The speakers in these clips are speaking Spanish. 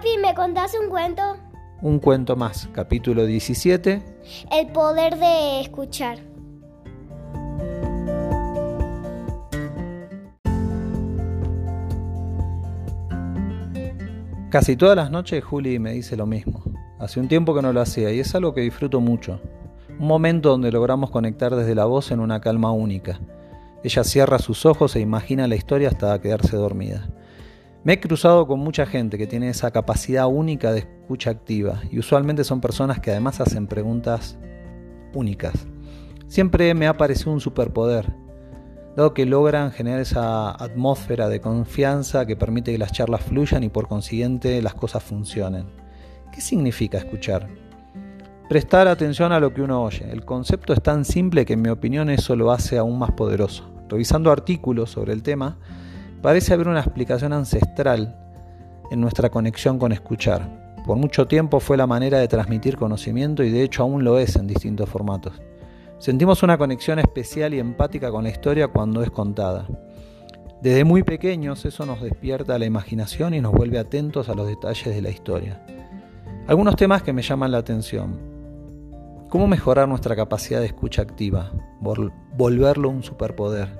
Papi, ¿me contás un cuento? Un cuento más, capítulo 17. El poder de escuchar. Casi todas las noches Juli me dice lo mismo. Hace un tiempo que no lo hacía y es algo que disfruto mucho. Un momento donde logramos conectar desde la voz en una calma única. Ella cierra sus ojos e imagina la historia hasta quedarse dormida. Me he cruzado con mucha gente que tiene esa capacidad única de escucha activa y usualmente son personas que además hacen preguntas únicas. Siempre me ha parecido un superpoder, dado que logran generar esa atmósfera de confianza que permite que las charlas fluyan y por consiguiente las cosas funcionen. ¿Qué significa escuchar? Prestar atención a lo que uno oye. El concepto es tan simple que en mi opinión eso lo hace aún más poderoso. Revisando artículos sobre el tema, parece haber una explicación ancestral en nuestra conexión con escuchar. Por mucho tiempo fue la manera de transmitir conocimiento y de hecho aún lo es en distintos formatos. Sentimos una conexión especial y empática con la historia cuando es contada. Desde muy pequeños eso nos despierta la imaginación y nos vuelve atentos a los detalles de la historia. Algunos temas que me llaman la atención. ¿Cómo mejorar nuestra capacidad de escucha activa? Volverlo un superpoder.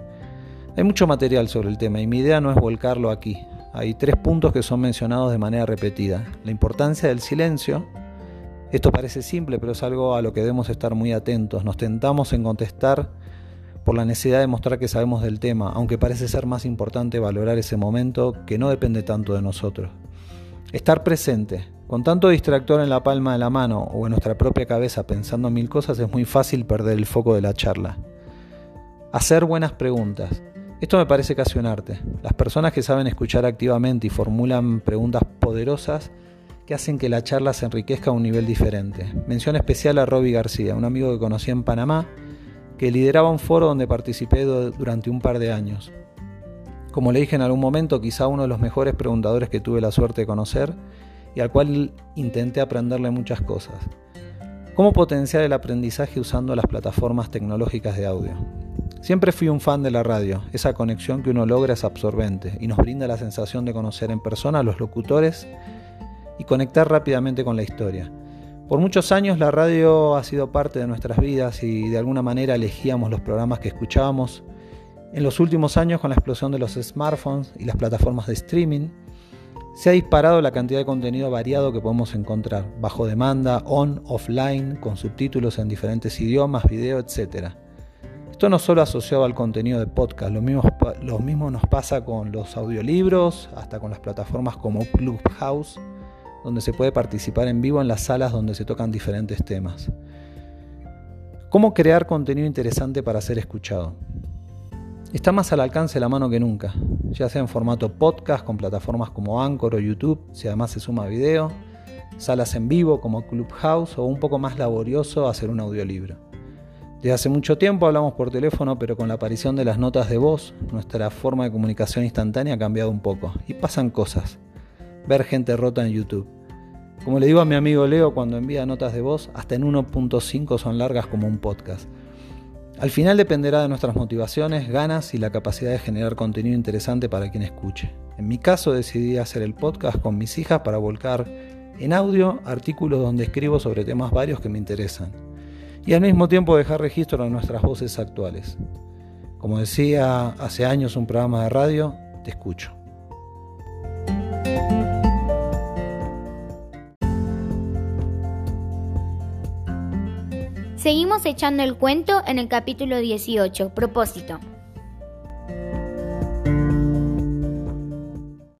Hay mucho material sobre el tema y mi idea no es volcarlo aquí. Hay tres puntos que son mencionados de manera repetida. La importancia del silencio, esto parece simple, pero es algo a lo que debemos estar muy atentos. Nos tentamos en contestar por la necesidad de mostrar que sabemos del tema, aunque parece ser más importante valorar ese momento que no depende tanto de nosotros. Estar presente. Con tanto distractor en la palma de la mano o en nuestra propia cabeza pensando mil cosas es muy fácil perder el foco de la charla. Hacer buenas preguntas. Esto me parece casi un arte. Las personas que saben escuchar activamente y formulan preguntas poderosas que hacen que la charla se enriquezca a un nivel diferente. Mención especial a Robbie García, un amigo que conocí en Panamá, que lideraba un foro donde participé durante un par de años. Como le dije en algún momento, quizá uno de los mejores preguntadores que tuve la suerte de conocer y al cual intenté aprenderle muchas cosas. ¿Cómo potenciar el aprendizaje usando las plataformas tecnológicas de audio? Siempre fui un fan de la radio, esa conexión que uno logra es absorbente y nos brinda la sensación de conocer en persona a los locutores y conectar rápidamente con la historia. Por muchos años la radio ha sido parte de nuestras vidas y de alguna manera elegíamos los programas que escuchábamos. En los últimos años, con la explosión de los smartphones y las plataformas de streaming, se ha disparado la cantidad de contenido variado que podemos encontrar, bajo demanda, on, offline, con subtítulos en diferentes idiomas, video, etc. Esto no solo asociado al contenido de podcast, lo mismo, mismo nos pasa con los audiolibros, hasta con las plataformas como Clubhouse, donde se puede participar en vivo en las salas donde se tocan diferentes temas. ¿Cómo crear contenido interesante para ser escuchado? Está más al alcance de la mano que nunca, ya sea en formato podcast con plataformas como Anchor o YouTube, si además se suma video, salas en vivo como Clubhouse o un poco más laborioso hacer un audiolibro. Desde hace mucho tiempo hablamos por teléfono, pero con la aparición de las notas de voz, nuestra forma de comunicación instantánea ha cambiado un poco y pasan cosas ver gente rota en YouTube. Como le digo a mi amigo Leo cuando envía notas de voz, hasta en 1.5 son largas como un podcast. Al final dependerá de nuestras motivaciones, ganas y la capacidad de generar contenido interesante para quien escuche. En mi caso decidí hacer el podcast con mis hijas para volcar en audio artículos donde escribo sobre temas varios que me interesan y al mismo tiempo dejar registro de nuestras voces actuales. Como decía hace años un programa de radio, te escucho. Seguimos echando el cuento en el capítulo 18, propósito.